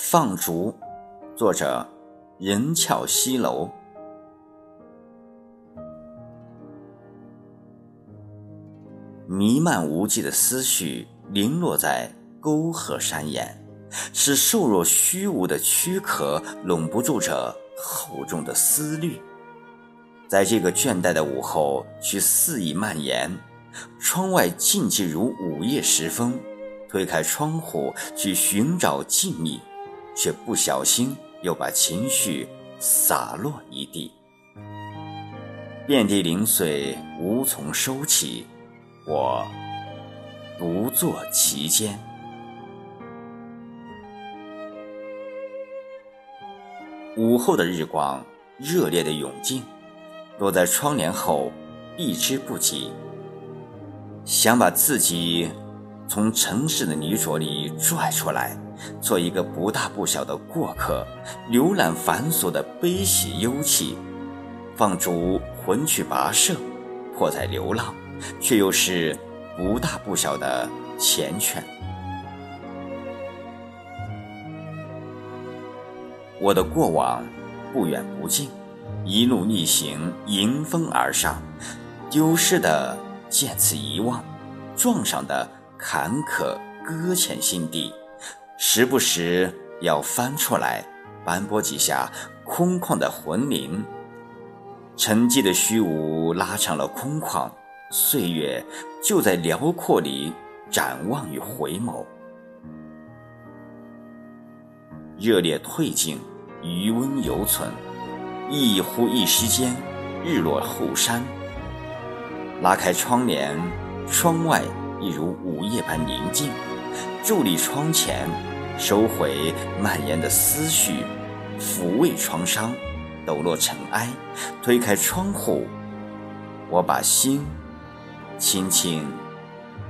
放逐，作者任翘西楼。弥漫无际的思绪零落在沟壑山岩，使瘦弱虚无的躯壳拢不住这厚重的思虑。在这个倦怠的午后，去肆意蔓延。窗外静寂如午夜时分，推开窗户去寻找静谧，却不小心又把情绪洒落一地，遍地零碎无从收起，我独坐其间。午后的日光热烈的涌进，落在窗帘后，避之不及。想把自己从城市的泥浊里拽出来，做一个不大不小的过客，浏览繁琐的悲喜忧戚，放逐魂去跋涉，迫在流浪，却又是不大不小的缱绻。我的过往不远不近，一路逆行，迎风而上，丢失的。渐次遗忘，撞上的坎坷搁浅心底，时不时要翻出来斑驳几下空旷的魂灵。沉寂的虚无拉长了空旷，岁月就在辽阔里展望与回眸。热烈褪尽，余温犹存，一呼一时间，日落后山。拉开窗帘，窗外一如午夜般宁静。伫立窗前，收回蔓延的思绪，抚慰创伤，抖落尘埃。推开窗户，我把心轻轻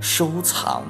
收藏。